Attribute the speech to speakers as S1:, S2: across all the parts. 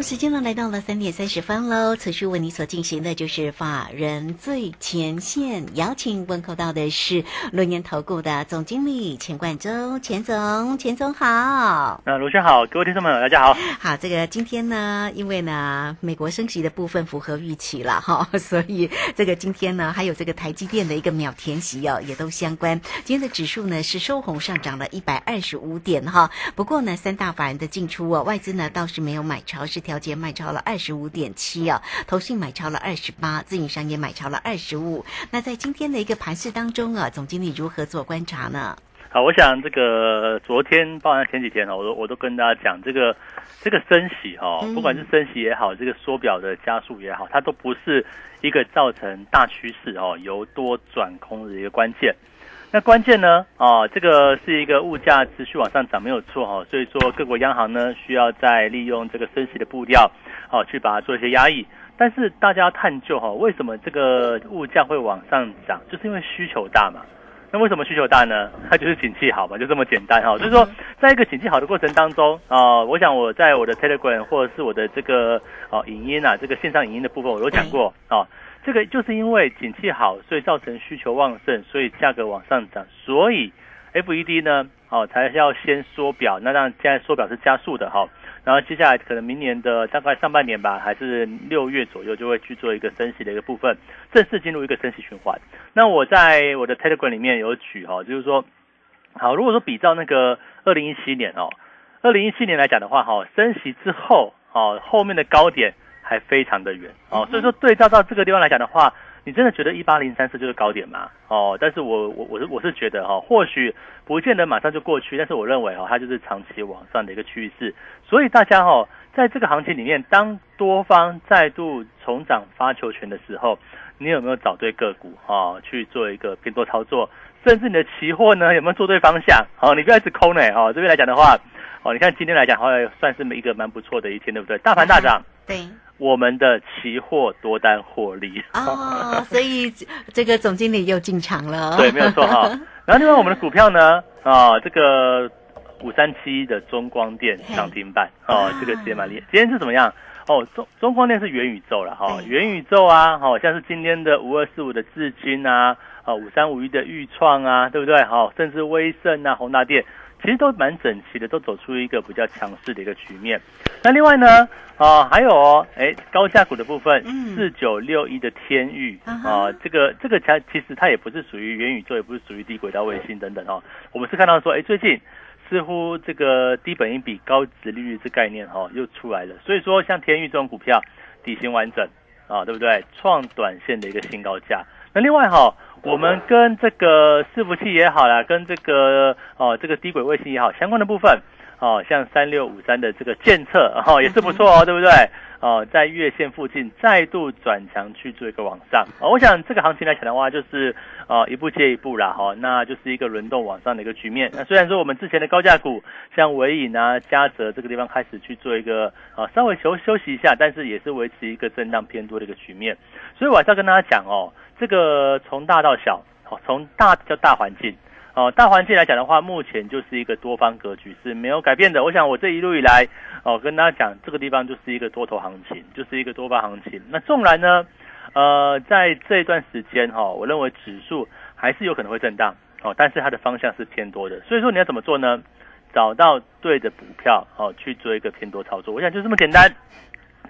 S1: 好，时间呢来到了三点三十分喽。此时为你所进行的就是法人最前线，邀请问候到的是轮年投顾的总经理钱冠洲，钱总，钱总好。
S2: 那卢轩好，各位听众朋友大家好。
S1: 好，这个今天呢，因为呢美国升息的部分符合预期了哈，所以这个今天呢还有这个台积电的一个秒填息哦，也都相关。今天的指数呢是收红上涨了一百二十五点哈，不过呢三大法人的进出哦，外资呢倒是没有买超。是调节卖超了二十五点七啊，投信买超了二十八，自营商也买超了二十五。那在今天的一个盘势当中啊，总经理如何做观察呢？
S2: 好，我想这个昨天，包含前几天哦，我都我都跟大家讲，这个这个升息哈，不管是升息也好，这个缩表的加速也好，它都不是一个造成大趋势哦由多转空的一个关键。那关键呢？啊，这个是一个物价持续往上涨，没有错哈。所以说，各国央行呢需要在利用这个升息的步调，哦，去把它做一些压抑。但是大家要探究哈，为什么这个物价会往上涨？就是因为需求大嘛。那为什么需求大呢？它就是景气好嘛，就这么简单哈。所以说，在一个景气好的过程当中啊，我想我在我的 Telegram 或者是我的这个哦影音啊，这个线上影音的部分，我有讲过啊。这个就是因为景气好，所以造成需求旺盛，所以价格往上涨，所以 FED 呢，哦，才要先缩表。那让现在缩表是加速的哈，然后接下来可能明年的大概上半年吧，还是六月左右就会去做一个升息的一个部分，正式进入一个升息循环。那我在我的 Telegram 里面有举哈，就是说，好，如果说比照那个二零一七年哦，二零一七年来讲的话哈，升息之后哦，后面的高点。还非常的远哦，所以说对照到这个地方来讲的话，你真的觉得一八零三四就是高点吗？哦，但是我我我是我是觉得哈，或许不见得马上就过去，但是我认为哈，它就是长期往上的一个趋势。所以大家哈，在这个行情里面，当多方再度重掌发球权的时候，你有没有找对个股啊，去做一个偏多操作？甚至你的期货呢，有没有做对方向？哦，你不要一直空呢。哦，这边来讲的话，哦，你看今天来讲，好像算是一个蛮不错的一天，对不对？大盘大涨，
S1: 对。
S2: 我们的期货多单获利
S1: 哦，所以这个总经理又进场了。
S2: 对，没有错哈。然后另外我们的股票呢，啊，这个五三七的中光电涨停板哦，这个接蛮厉害。今天是怎么样？哦，中中光电是元宇宙了哈，元宇宙啊，好像是今天的五二四五的智金啊，啊五三五一的裕创啊，对不对？好，甚至威盛啊，宏达电。其实都蛮整齐的，都走出一个比较强势的一个局面。那另外呢，啊，还有哦，哎，高价股的部分，四九六一的天域啊，这个这个其其实它也不是属于元宇宙，也不是属于低轨道卫星等等哦。我们是看到说，哎，最近似乎这个低本益比、高值利率这概念哈又出来了。所以说，像天域这种股票，底型完整啊，对不对？创短线的一个新高价。那另外哈。我们跟这个伺服器也好啦，跟这个哦这个低轨卫星也好相关的部分，哦像三六五三的这个监测哦也是不错哦，对不对？哦在月线附近再度转强去做一个往上，哦我想这个行情来讲的话，就是哦一步接一步啦，哈，那就是一个轮动往上的一个局面。那虽然说我们之前的高价股像伟影啊、嘉泽这个地方开始去做一个啊稍微休休息一下，但是也是维持一个震荡偏多的一个局面。所以我还是要跟大家讲哦。这个从大到小，好，从大叫大环境，哦，大环境来讲的话，目前就是一个多方格局是没有改变的。我想我这一路以来，哦，跟大家讲，这个地方就是一个多头行情，就是一个多方行情。那纵然呢，呃，在这一段时间哈，我认为指数还是有可能会震荡，哦，但是它的方向是偏多的。所以说你要怎么做呢？找到对的股票，哦，去做一个偏多操作。我想就这么简单，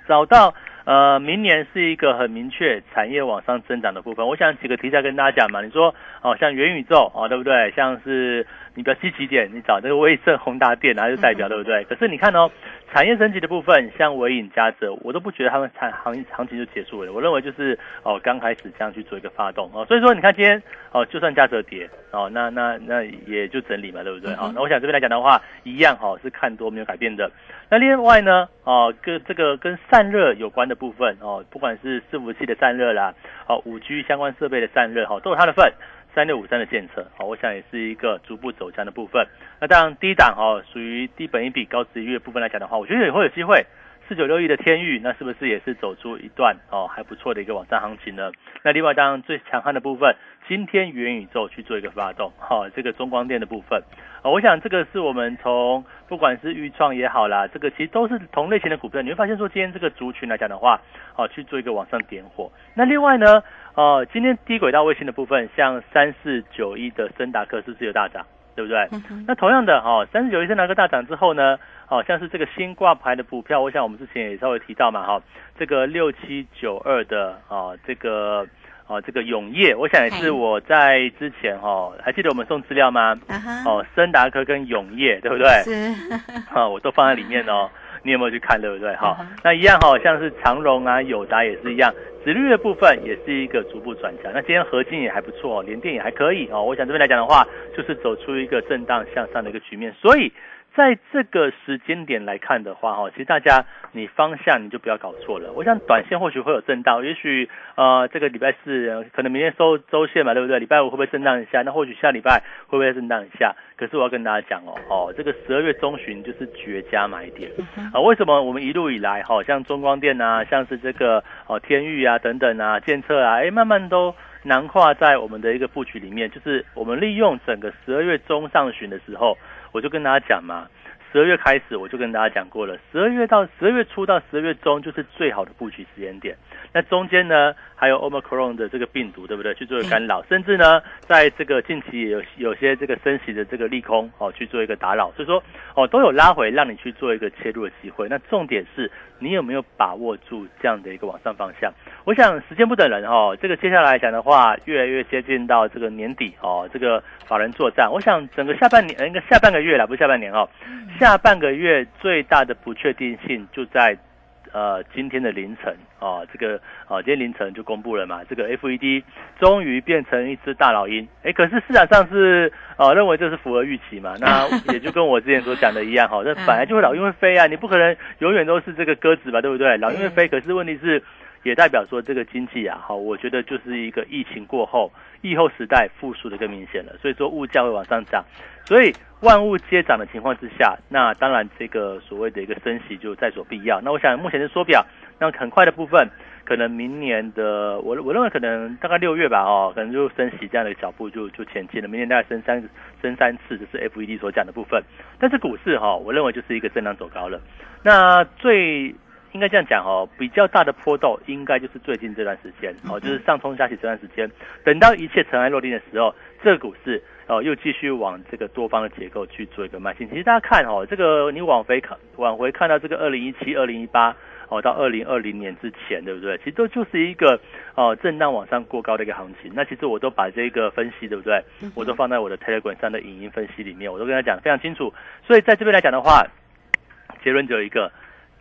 S2: 找到。呃，明年是一个很明确产业往上增长的部分。我想几个题材跟大家讲嘛。你说哦，像元宇宙啊，对不对？像是你比较积极点，你找这个威盛、宏达电啊，就代表对不对？可是你看哦，产业升级的部分，像伟影、嘉泽，我都不觉得他们产行行情就结束了。我认为就是哦，刚开始这样去做一个发动哦。所以说，你看今天哦，就算嘉泽跌哦，那那那也就整理嘛，对不对？哦，那我想这边来讲的话，一样哈，是看多没有改变的。那另外呢，哦，跟这个跟散热有关的部分哦，不管是伺服器的散热啦，哦五 G 相关设备的散热，好都有它的份。三六五三的建设，好，我想也是一个逐步走强的部分。那当然低档哦，属于低本一比高值一月部分来讲的话，我觉得也会有机会。四九六亿的天域，那是不是也是走出一段哦还不错的一个网上行情呢？那另外当然最强悍的部分，今天元宇宙去做一个发动，哈，这个中光电的部分，啊，我想这个是我们从不管是预创也好啦，这个其实都是同类型的股票，你会发现说今天这个族群来讲的话，哦去做一个往上点火。那另外呢，哦今天低轨道卫星的部分，像三四九一的森达克是不是有大涨？对不对？那同样的哦，三十九一生拿个大涨之后呢，好像是这个新挂牌的股票，我想我们之前也稍微提到嘛哈，这个六七九二的啊，这个啊这个永业，我想也是我在之前哈，还记得我们送资料吗？哦，森达科跟永业，对不对？
S1: 是，
S2: 啊，我都放在里面哦。你有没有去看，对不对？哈，那一样哈，像是长荣啊、友达也是一样，指率的部分也是一个逐步转强。那今天合金也还不错，联电也还可以哦。我想这边来讲的话，就是走出一个震荡向上的一个局面，所以。在这个时间点来看的话，哈，其实大家你方向你就不要搞错了。我想短线或许会有震荡，也许呃这个礼拜四可能明天收周线嘛，对不对？礼拜五会不会震荡一下？那或许下礼拜会不会震荡一下？可是我要跟大家讲哦，哦，这个十二月中旬就是绝佳买点啊！为什么我们一路以来，好像中光电啊，像是这个哦天域啊等等啊，建测啊，哎，慢慢都囊括在我们的一个布局里面，就是我们利用整个十二月中上旬的时候。我就跟大家讲嘛，十二月开始我就跟大家讲过了，十二月到十二月初到十二月中就是最好的布局时间点。那中间呢，还有 Omicron 的这个病毒，对不对？去做一个干扰，甚至呢，在这个近期也有有些这个升息的这个利空哦，去做一个打扰。所以说哦，都有拉回让你去做一个切入的机会。那重点是你有没有把握住这样的一个往上方向？我想时间不等人哦，这个接下来讲的话，越来越接近到这个年底哦，这个法人作战。我想整个下半年，应该下半个月了，不是下半年哦，下半个月最大的不确定性就在。呃，今天的凌晨啊，这个啊，今天凌晨就公布了嘛，这个 FED 终于变成一只大老鹰，哎，可是市场上是呃，认为这是符合预期嘛，那也就跟我之前所讲的一样哈，那 本来就会老鹰会飞啊，你不可能永远都是这个鸽子吧，对不对？老鹰会飞，可是问题是。也代表说这个经济啊，好，我觉得就是一个疫情过后，疫后时代复苏的更明显了，所以说物价会往上涨，所以万物皆涨的情况之下，那当然这个所谓的一个升息就在所必要。那我想目前的缩表，那很快的部分，可能明年的我我认为可能大概六月吧，哦，可能就升息这样的脚步就就前进了，明年大概升三升三次，这是 FED 所讲的部分。但是股市哈，我认为就是一个震荡走高了，那最。应该这样讲哦，比较大的波动应该就是最近这段时间哦，就是上冲下起这段时间。等到一切尘埃落定的时候，这个股市哦又继续往这个多方的结构去做一个迈进。其实大家看哦，这个你往回看，往回看到这个二零一七、二零一八哦，到二零二零年之前，对不对？其实都就是一个哦震荡往上过高的一个行情。那其实我都把这个分析，对不对？我都放在我的 Telegram 上的影音分析里面，我都跟他讲非常清楚。所以在这边来讲的话，结论只有一个。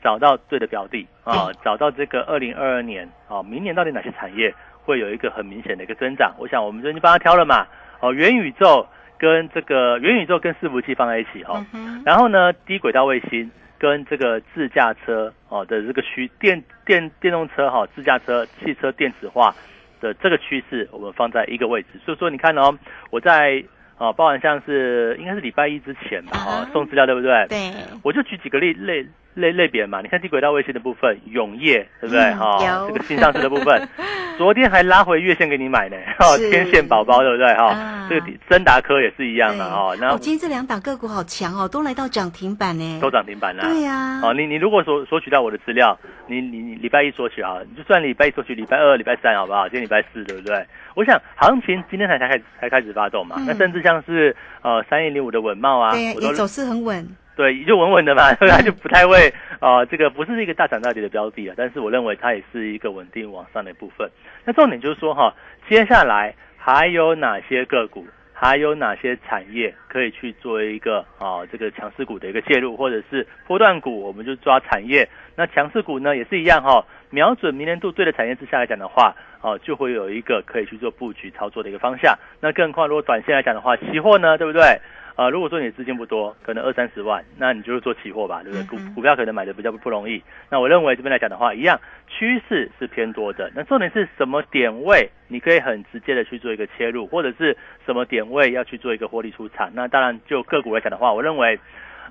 S2: 找到对的标的啊，找到这个二零二二年啊，明年到底哪些产业会有一个很明显的一个增长？我想我们最近帮他挑了嘛，哦，元宇宙跟这个元宇宙跟伺服器放在一起哈，然后呢，低轨道卫星跟这个自驾车哦的这个趋电电电动车哈，自驾车汽车电子化的这个趋势，我们放在一个位置。所以说你看哦，我在。哦，包含像是应该是礼拜一之前吧，哦，送资料对不对？
S1: 对，
S2: 我就举几个例类类类别嘛，你看低轨道卫星的部分，永业对不对？哈，这个新上市的部分，昨天还拉回月线给你买呢，哈，天线宝宝对不对？哈，这个森达科也是一样的哈。
S1: 那今天这两档个股好强哦，都来到涨停板呢，
S2: 都涨停板了。
S1: 对呀，
S2: 哦，你你如果索索取到我的资料，你你你礼拜一索取啊，你就算礼拜一索取，礼拜二、礼拜三好不好？今天礼拜四对不对？我想行情今天才才开才开始发动嘛，那甚至像是呃三一零五的稳茂啊，
S1: 对，也走势很稳，
S2: 对，就稳稳的嘛，它就不太会啊，这个不是一个大涨大跌的标的啊，但是我认为它也是一个稳定往上的部分。那重点就是说哈，接下来还有哪些个股，还有哪些产业可以去做一个啊这个强势股的一个介入，或者是波段股，我们就抓产业。那强势股呢也是一样哈。瞄准明年度对的产业之下来讲的话，哦，就会有一个可以去做布局操作的一个方向。那更况，如果短线来讲的话，期货呢，对不对？呃，如果说你的资金不多，可能二三十万，那你就是做期货吧，对不对？股股票可能买的比较不容易。那我认为这边来讲的话，一样趋势是偏多的。那重点是什么点位，你可以很直接的去做一个切入，或者是什么点位要去做一个获利出场。那当然就个股来讲的话，我认为。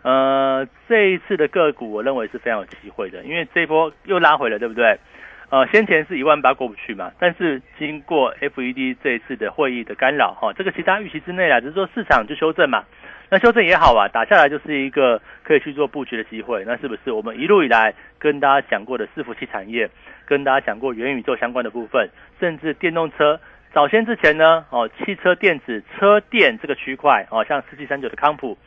S2: 呃，这一次的个股，我认为是非常有机会的，因为这一波又拉回了，对不对？呃，先前是一万八过不去嘛，但是经过 FED 这一次的会议的干扰，哈、这个其他预期之内啊，只是说市场就修正嘛，那修正也好啊，打下来就是一个可以去做布局的机会，那是不是我们一路以来跟大家讲过的伺服器产业，跟大家讲过元宇宙相关的部分，甚至电动车，早先之前呢，哦，汽车电子车电这个区块，哦，像四七三九的康普。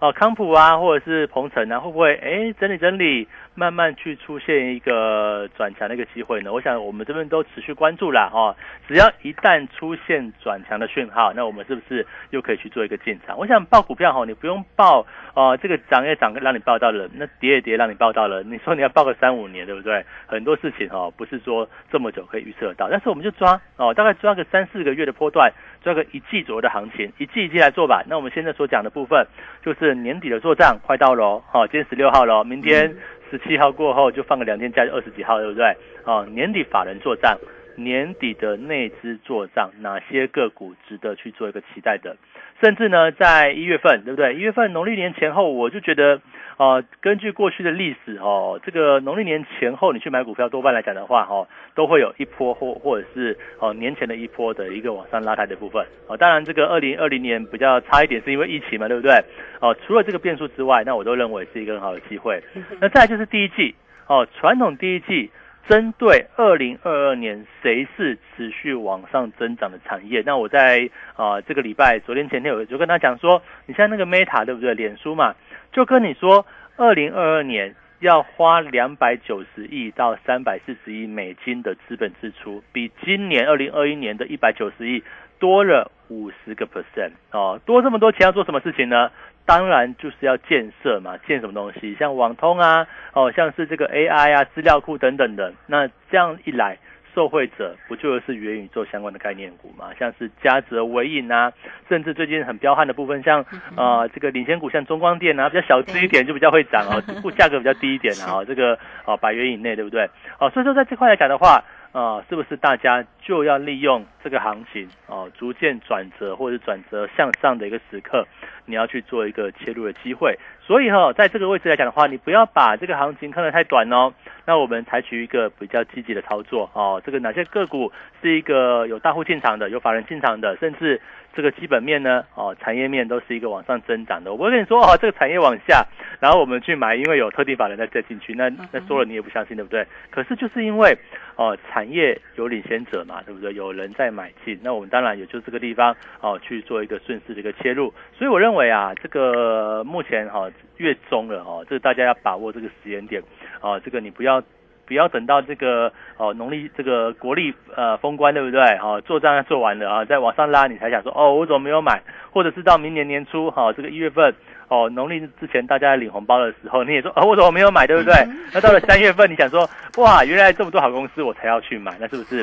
S2: 哦，康普啊，或者是鹏程啊，会不会哎整理整理，慢慢去出现一个转强的一个机会呢？我想我们这边都持续关注啦，哦，只要一旦出现转强的讯号，那我们是不是又可以去做一个进场？我想报股票哈，你不用报哦，这个涨也涨让你报到了，那跌也跌让你报到了，你说你要报个三五年，对不对？很多事情哈，不是说这么久可以预测到，但是我们就抓哦，大概抓个三四个月的波段，抓个一季左右的行情，一季一季来做吧。那我们现在所讲的部分就是。年底的做账快到了，好，今天十六号了，明天十七号过后就放个两天假，就二十几号，对不对？哦，年底法人做账，年底的内资做账，哪些个股值得去做一个期待的？甚至呢，在一月份，对不对？一月份农历年前后，我就觉得，呃，根据过去的历史哦，这个农历年前后你去买股票，多半来讲的话，哦，都会有一波或或者是哦年前的一波的一个往上拉抬的部分。哦，当然这个二零二零年比较差一点，是因为疫情嘛，对不对？哦，除了这个变数之外，那我都认为是一个很好的机会。那再就是第一季，哦，传统第一季。针对二零二二年谁是持续往上增长的产业？那我在啊、呃、这个礼拜昨天前天我就跟他讲说，你像那个 Meta 对不对？脸书嘛，就跟你说，二零二二年要花两百九十亿到三百四十亿美金的资本支出，比今年二零二一年的一百九十亿多了五十个 percent 哦，多这么多钱要做什么事情呢？当然就是要建设嘛，建什么东西？像网通啊，哦，像是这个 AI 啊、资料库等等的。那这样一来，受惠者不就是元宇宙相关的概念股嘛？像是嘉泽、微影啊，甚至最近很彪悍的部分，像呃这个领先股，像中光电啊，比较小资一点就比较会涨哦，股价格比较低一点啊，这个哦百元以内，对不对？哦，所以说在这块来讲的话。啊、是不是大家就要利用这个行情啊、逐渐转折或者转折向上的一个时刻，你要去做一个切入的机会。所以哈、哦，在这个位置来讲的话，你不要把这个行情看得太短哦。那我们采取一个比较积极的操作哦。这个哪些个股是一个有大户进场的，有法人进场的，甚至这个基本面呢，哦，产业面都是一个往上增长的。我不会跟你说哦，这个产业往下，然后我们去买，因为有特定法人在再进去，那那说了你也不相信，对不对？可是就是因为哦，产业有领先者嘛，对不对？有人在买进，那我们当然也就这个地方哦去做一个顺势的一个切入。所以我认为啊，这个目前哈、哦、月中了哦，这个大家要把握这个时间点哦，这个你不要。不要等到这个哦农历这个国历呃封关对不对？哦做账要做完了啊，再往上拉你才想说哦我怎么没有买？或者是到明年年初哈、哦、这个一月份哦农历之前大家领红包的时候，你也说哦我怎么没有买对不对？那到了三月份你想说哇原来这么多好公司我才要去买，那是不是？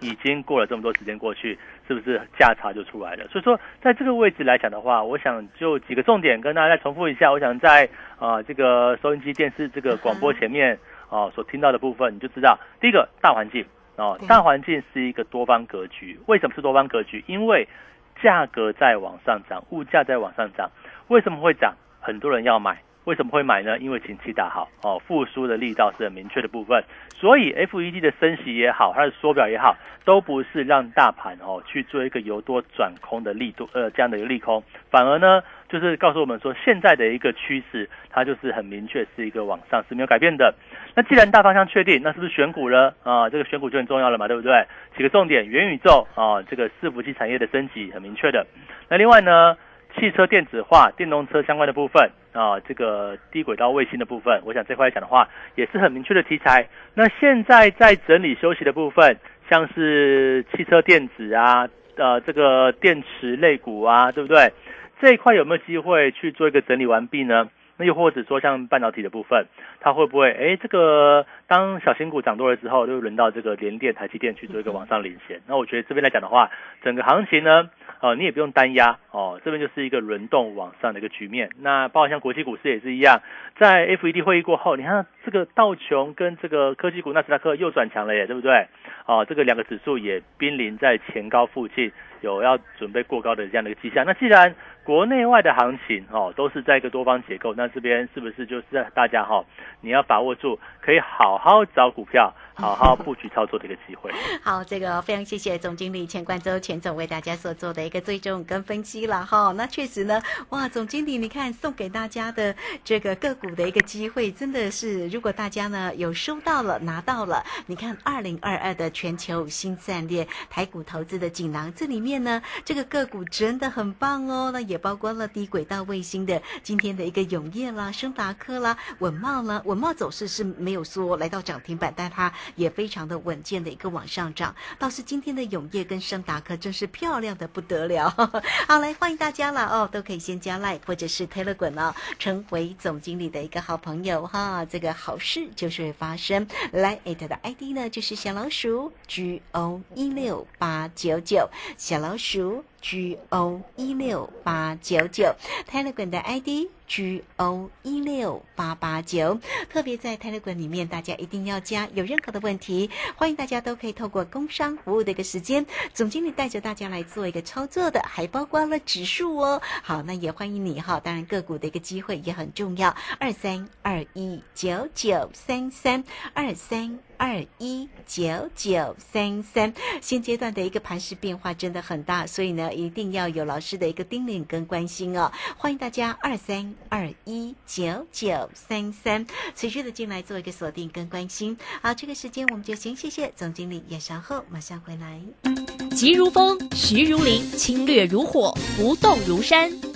S2: 已经过了这么多时间过去，是不是价差就出来了？所以说，在这个位置来讲的话，我想就几个重点跟大家再重复一下。我想在啊、呃、这个收音机、电视这个广播前面啊、呃、所听到的部分，你就知道，第一个大环境哦，大环境是一个多方格局。为什么是多方格局？因为价格在往上涨，物价在往上涨。为什么会涨？很多人要买。为什么会买呢？因为景气大好哦，复苏的力道是很明确的部分，所以 FED 的升息也好，它的缩表也好，都不是让大盘哦去做一个由多转空的力度，呃，这样的一个利空，反而呢，就是告诉我们说，现在的一个趋势，它就是很明确是一个往上是没有改变的。那既然大方向确定，那是不是选股呢？啊，这个选股就很重要了嘛，对不对？几个重点，元宇宙啊，这个伺服器产业的升级很明确的。那另外呢？汽车电子化、电动车相关的部分啊，这个低轨道卫星的部分，我想这块来讲的话，也是很明确的题材。那现在在整理休息的部分，像是汽车电子啊，呃，这个电池类股啊，对不对？这一块有没有机会去做一个整理完毕呢？那又或者说像半导体的部分，它会不会哎，这个当小型股涨多了之后，就轮到这个联电、台积电去做一个往上领先？那我觉得这边来讲的话，整个行情呢，哦，你也不用单压哦，这边就是一个轮动往上的一个局面。那包括像国际股市也是一样，在 FED 会议过后，你看这个道琼跟这个科技股纳斯达克又转强了耶，对不对？哦，这个两个指数也濒临在前高附近，有要准备过高的这样的一个迹象。那既然国内外的行情哦都是在一个多方结构，那这边是不是就是大家哈，你要把握住，可以好好找股票。好好布局操作的一个机会。
S1: 好，这个非常谢谢总经理钱冠周钱总为大家所做的一个追踪跟分析了哈。那确实呢，哇，总经理，你看送给大家的这个个股的一个机会，真的是如果大家呢有收到了拿到了，你看二零二二的全球新战略台股投资的锦囊，这里面呢这个个股真的很棒哦。那也包括了低轨道卫星的今天的一个永业啦、升达科啦、稳茂啦，稳茂走势是没有说来到涨停板，但它。也非常的稳健的一个往上涨，倒是今天的永业跟升达科真是漂亮的不得了。好，来欢迎大家了哦，都可以先加 like 或者是 telegram 哦，成为总经理的一个好朋友哈。这个好事就是会发生。来，it 的 ID 呢就是小老鼠 G O 一六八九九，小老鼠 G O 一六八九九，telegram 的 ID。G O 一六八八九，特别在泰勒馆里面，大家一定要加。有任何的问题，欢迎大家都可以透过工商服务的一个时间，总经理带着大家来做一个操作的，还包括了指数哦。好，那也欢迎你哈。当然个股的一个机会也很重要。二三二一九九三三二三。二一九九三三，现阶段的一个盘势变化真的很大，所以呢，一定要有老师的一个叮咛跟关心哦。欢迎大家二三二一九九三三持续的进来做一个锁定跟关心。好，这个时间我们就先谢谢总经理，也稍后马上回来。
S3: 急如风，徐如林，侵略如火，不动如山。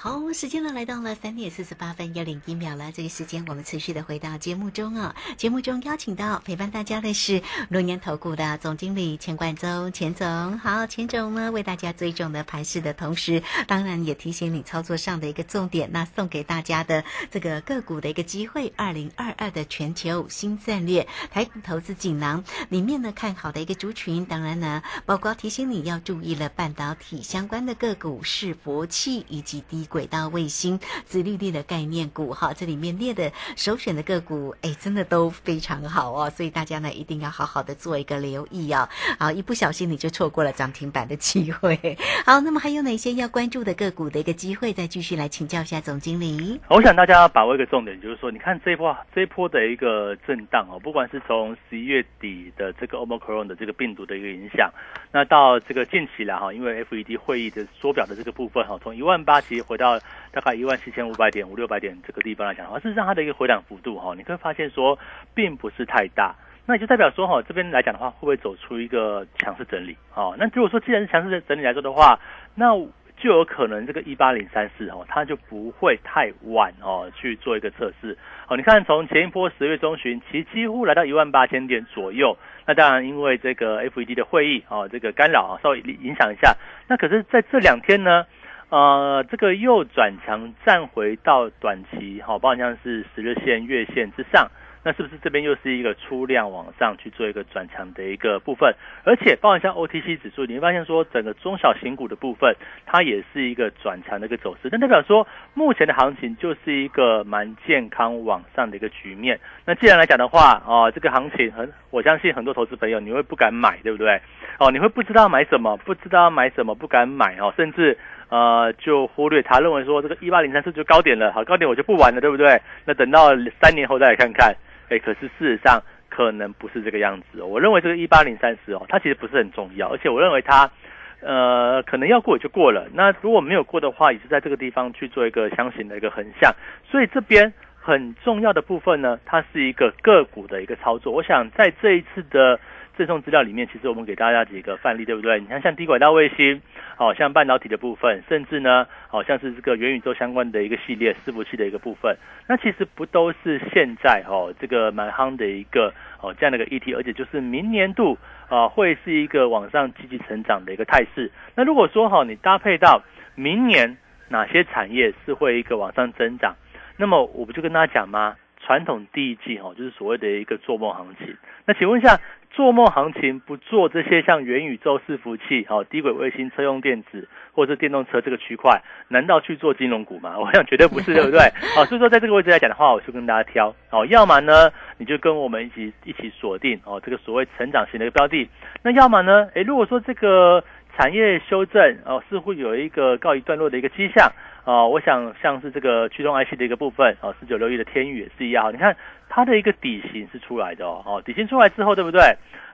S1: 好，时间呢来到了三点四十八分又零一秒了。这个时间我们持续的回到节目中啊。节目中邀请到陪伴大家的是龙年投顾的总经理钱冠中钱总。好，钱总呢为大家追踪的盘势的同时，当然也提醒你操作上的一个重点。那送给大家的这个个股的一个机会，二零二二的全球新战略台股投资锦囊里面呢看好的一个族群，当然呢包括提醒你要注意了半导体相关的个股是佛器以及低。轨道卫星、自利率的概念股，哈，这里面列的首选的个股，哎，真的都非常好哦，所以大家呢一定要好好的做一个留意啊，好，一不小心你就错过了涨停板的机会。好，那么还有哪些要关注的个股的一个机会？再继续来请教一下总经理。
S2: 我想大家要把握一个重点，就是说，你看这一波这一波的一个震荡哦，不管是从十一月底的这个 Omicron 的这个病毒的一个影响，那到这个近期来哈，因为 FED 会议的缩表的这个部分哈，从一万八其实回到大概一万七千五百点、五六百点这个地方来讲的话，事实上它的一个回档幅度哈，你会发现说并不是太大，那也就代表说哈，这边来讲的话，会不会走出一个强势整理？哦，那如果说既然是强势整理来说的话，那就有可能这个一八零三四哦，它就不会太晚哦去做一个测试。哦，你看从前一波十月中旬，其实几乎来到一万八千点左右。那当然因为这个 FED 的会议哦，这个干扰啊，稍微影响一下。那可是在这两天呢？呃，这个又转强，站回到短期，好，包括像是十日线、月线之上。那是不是这边又是一个出量往上去做一个转强的一个部分？而且包含像 OTC 指数，你会发现说整个中小型股的部分，它也是一个转强的一个走势，那代表说目前的行情就是一个蛮健康往上的一个局面。那既然来讲的话，哦，这个行情很，我相信很多投资朋友你会不敢买，对不对？哦，你会不知道买什么，不知道买什么，不敢买哦，甚至。呃，就忽略他认为说这个一八零三四就高点了，好高点我就不玩了，对不对？那等到三年后再来看看，哎，可是事实上可能不是这个样子。我认为这个一八零三四哦，它其实不是很重要，而且我认为它呃可能要过也就过了。那如果没有过的话，也是在这个地方去做一个箱型的一个横向。所以这边很重要的部分呢，它是一个个股的一个操作。我想在这一次的。赠送资料里面，其实我们给大家几个范例，对不对？你看，像低轨道卫星，好像半导体的部分，甚至呢，好像是这个元宇宙相关的一个系列伺服器的一个部分，那其实不都是现在哦这个蛮夯的一个哦这样的一个议题，而且就是明年度啊会是一个往上积极成长的一个态势。那如果说哈，你搭配到明年哪些产业是会一个往上增长，那么我不就跟大家讲吗？传统第一季哦，就是所谓的一个做梦行情。那请问一下。做梦行情不做这些像元宇宙伺服器、好低轨卫星、车用电子或者电动车这个区块，难道去做金融股吗？我想绝对不是，对不对？好，所以说在这个位置来讲的话，我就跟大家挑哦，要么呢你就跟我们一起一起锁定哦这个所谓成长型的一个标的，那要么呢，诶，如果说这个产业修正哦似乎有一个告一段落的一个迹象。啊，我想像是这个驱动 IC 的一个部分，哦，四九六一的天宇也是一样。你看它的一个底型是出来的哦，哦，底型出来之后，对不对？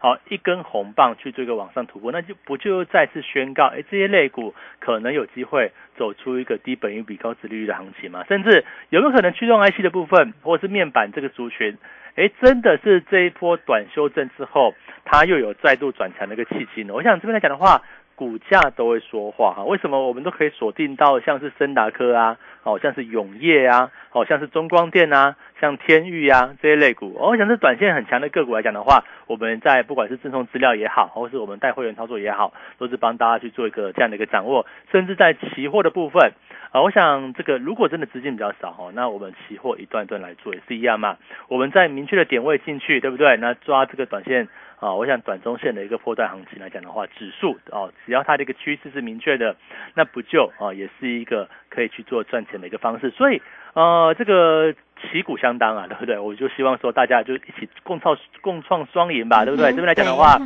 S2: 好，一根红棒去做一个往上突破，那就不就再次宣告，哎，这些类股可能有机会走出一个低本益比高值利率的行情嘛？甚至有没有可能驱动 IC 的部分，或者是面板这个族群，哎，真的是这一波短修正之后，它又有再度转强的一个契机呢？我想这边来讲的话。股价都会说话哈，为什么我们都可以锁定到像是森达科啊，好像是永业啊，好像是中光电啊，像天域啊这些类股，我想是短线很强的个股来讲的话，我们在不管是赠送资料也好，或是我们带会员操作也好，都是帮大家去做一个这样的一个掌握，甚至在期货的部分啊，我想这个如果真的资金比较少哈，那我们期货一段段来做也是一样嘛，我们在明确的点位进去，对不对？那抓这个短线。啊，我想短中线的一个破断行情来讲的话，指数哦，只要它的一个趋势是明确的，那不就啊，也是一个可以去做赚钱的一个方式。所以呃，这个旗鼓相当啊，对不对？我就希望说大家就一起共创共创双赢吧，对不对？这边来讲的话，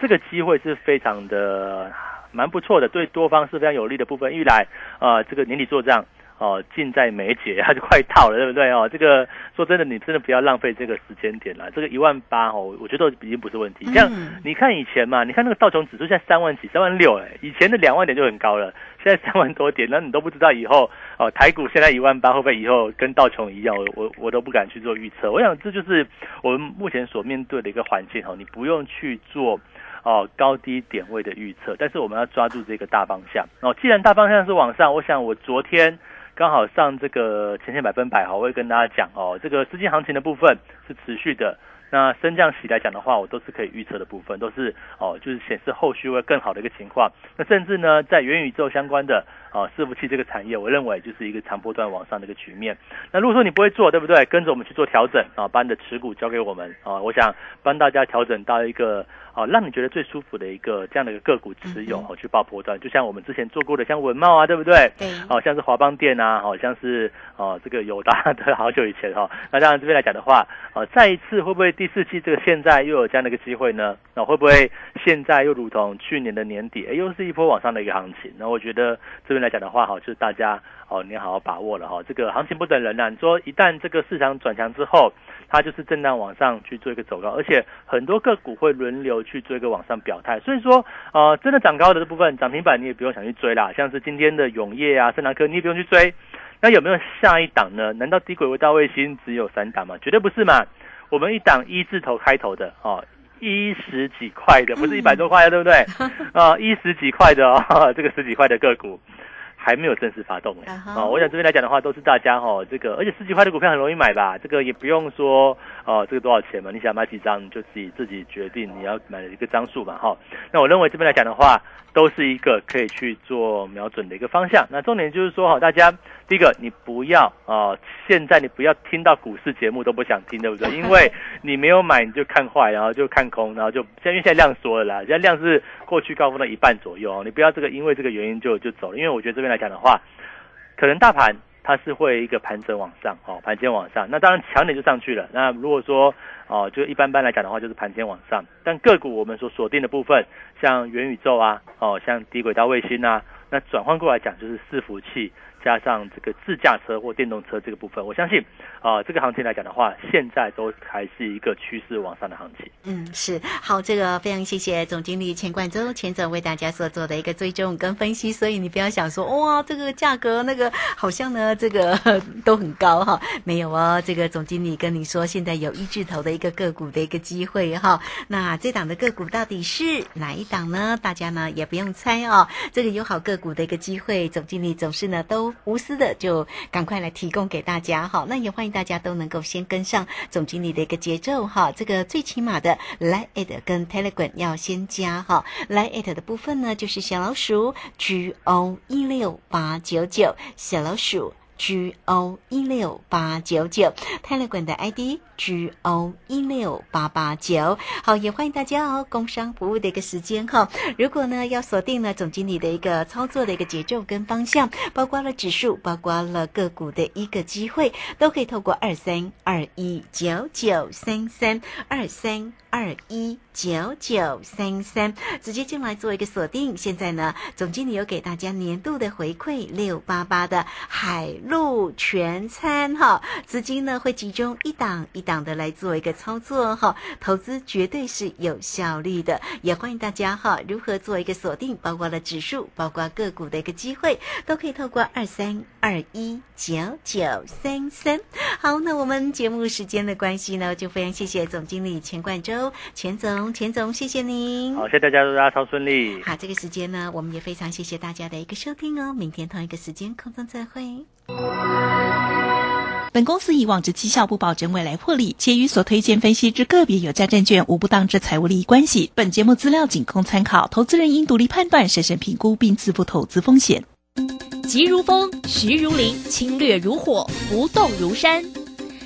S2: 这个机会是非常的蛮不错的，对多方是非常有利的部分。一来啊，这个年底做账。哦，近在眉睫，它就快到了，对不对哦？这个说真的，你真的不要浪费这个时间点了。这个一万八哦，我觉得已经不是问题。像你看以前嘛，你看那个道琼指数现在三万几、三万六，哎，以前的两万点就很高了，现在三万多点，那你都不知道以后哦，台股现在一万八会不会以后跟道琼一样？我我我都不敢去做预测。我想这就是我们目前所面对的一个环境哦，你不用去做哦高低点位的预测，但是我们要抓住这个大方向哦。既然大方向是往上，我想我昨天。刚好上这个前线百分百哈，我会跟大家讲哦，这个资金行情的部分是持续的。那升降息来讲的话，我都是可以预测的部分，都是哦，就是显示后续会更好的一个情况。那甚至呢，在元宇宙相关的哦伺服器这个产业，我认为就是一个长波段往上的一个局面。那如果说你不会做，对不对？跟着我们去做调整啊，把你的持股交给我们啊，我想帮大家调整到一个。啊，让你觉得最舒服的一个这样的一个个股持有哦，去报波段，就像我们之前做过的，像文茂啊，对不对？
S1: 对。
S2: 好像是华邦电啊，好像是哦，这个友达 的好久以前哈。那当然这边来讲的话，啊，再一次会不会第四季这个现在又有这样的一个机会呢？那会不会现在又如同去年的年底，哎，又是一波往上的一个行情？那我觉得这边来讲的话，哈，就是大家哦，你好好把握了哈。这个行情不等人啊，你说一旦这个市场转强之后。它就是震荡往上去做一个走高，而且很多个股会轮流去做一个往上表态，所以说，呃，真的涨高的这部分涨停板你也不用想去追啦，像是今天的永业啊、圣达科，你也不用去追。那有没有下一档呢？难道低轨卫道卫星只有三档吗？绝对不是嘛！我们一档一字头开头的哦，一十几块的，不是一百多块的，对不对？啊，一十几块的哦，这个十几块的个股。还没有正式发动哎
S1: 啊
S2: 我想这边来讲的话，都是大家哈、这个，而且十几块的股票很容易买吧，这个也不用说哦、这个多少钱嘛，你想买几张你就自己自己决定你要买的一个张数嘛哈、那我认为这边来讲的话，都是一个可以去做瞄准的一个方向。那重点就是说哈，大家第一个你不要啊、现在你不要听到股市节目都不想听，对不对？因为你没有买你就看坏，然后就看空，然后就现在因为现在量缩了啦，现在量是过去高峰的一半左右哦，你不要这个因为这个原因就就走了，因为我觉得这边来讲的话，可能大盘它是会一个盘整往上，哦，盘前往上，那当然强点就上去了。那如果说哦，就一般般来讲的话，就是盘前往上，但个股我们所锁定的部分，像元宇宙啊，哦，像低轨道卫星啊，那转换过来讲就是伺服器。加上这个自驾车或电动车这个部分，我相信，啊、这个行情来讲的话，现在都还是一个趋势往上的行情。
S1: 嗯，是好，这个非常谢谢总经理钱冠洲钱总为大家所做的一个追踪跟分析，所以你不要想说哇，这个价格那个好像呢，这个都很高哈，没有哦，这个总经理跟你说，现在有一字头的一个个股的一个机会哈，那这档的个股到底是哪一档呢？大家呢也不用猜哦，这个有好个股的一个机会，总经理总是呢都无私的就赶快来提供给大家哈，那也欢迎大家都能够先跟上总经理的一个节奏哈，这个最起码的。来 at 跟 Telegram 要先加哈，来 at 的部分呢就是小老鼠 G O 一六八九九，小老鼠 G O 一六八九九泰勒管的 ID G O 一六八八九，好，也欢迎大家哦，工商服务的一个时间哈。如果呢要锁定了总经理的一个操作的一个节奏跟方向，包括了指数，包括了个股的一个机会，都可以透过二三二一九九三三二三。二一九九三三，直接进来做一个锁定。现在呢，总经理有给大家年度的回馈六八八的海陆全餐哈，资金呢会集中一档一档的来做一个操作哈，投资绝对是有效率的。也欢迎大家哈，如何做一个锁定，包括了指数，包括个股的一个机会，都可以透过二三二一九九三三。好，那我们节目时间的关系呢，就非常谢谢总经理钱冠洲。钱总，钱总，谢谢您。
S2: 好，谢谢大家，祝大家超顺利。
S1: 好，这个时间呢，我们也非常谢谢大家的一个收听哦。明天同一个时间空中再会。
S4: 本公司以往之绩效不保证未来获利，且与所推荐分析之个别有价证券无不当之财务利益关系。本节目资料仅供参考，投资人应独立判断、审慎评估并自负投资风险。
S3: 急如风，徐如林，侵略如火，不动如山。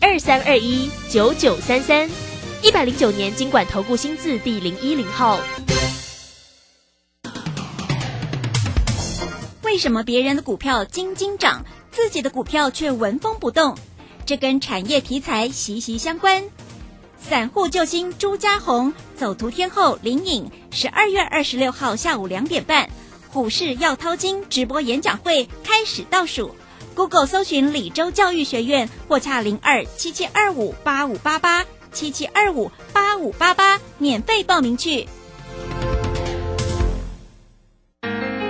S3: 二三二一九九三三，一百零九年经管投顾新字第零一零号。
S5: 为什么别人的股票斤斤涨，自己的股票却纹风不动？这跟产业题材息息相关。散户救星朱家红走图天后林颖，十二月二十六号下午两点半，股市要掏金直播演讲会开始倒数。Google 搜寻李州教育学院或洽零二七七二五八五八八七七二五八五八八，免费报名去。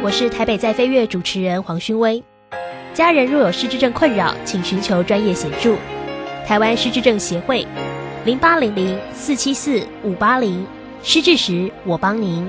S3: 我是台北在飞跃主持人黄勋威。家人若有失智症困扰，请寻求专业协助。台湾失智症协会，零八零零四七四五八零，失智时我帮您。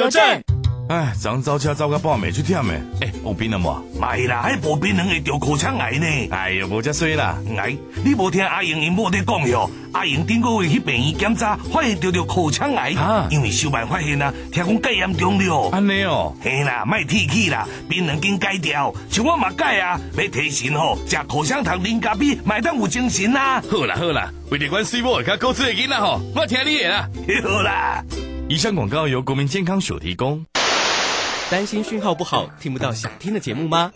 S6: 邮政。
S7: 哎，昨早车走到半暝出忝的，哎，有病了无？
S8: 没啦，还无病人会得口腔癌呢。
S7: 哎呀，无遮衰啦。
S8: 哎，你无听阿英因某在讲哟？阿英顶个月去病院检查，发现得着口腔癌，因为小办发现啊，听讲戒严重了。
S7: 安尼哦，
S8: 嘿啦，卖提起啦，病人经戒掉，像我嘛戒啊，要提神吼，食口香糖、零咖啡，买当有精神啊。
S7: 好啦好啦，为了关水某，甲高智的囡仔吼，我听你的啦。
S8: 好啦，
S7: 以上广告由国民健康署提供。
S9: 担心讯号不好，听不到想听的节目吗？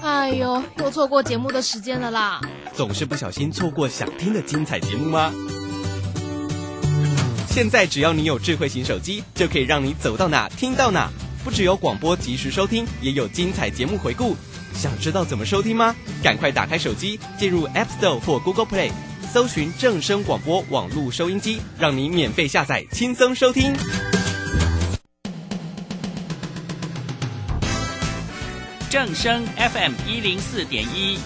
S10: 哎呦，又错过节目的时间了啦！
S9: 总是不小心错过想听的精彩节目吗？现在只要你有智慧型手机，就可以让你走到哪听到哪。不只有广播及时收听，也有精彩节目回顾。想知道怎么收听吗？赶快打开手机，进入 App Store 或 Google Play，搜寻正声广播网络收音机，让您免费下载，轻松收听。
S11: 正声 FM 一零四点一。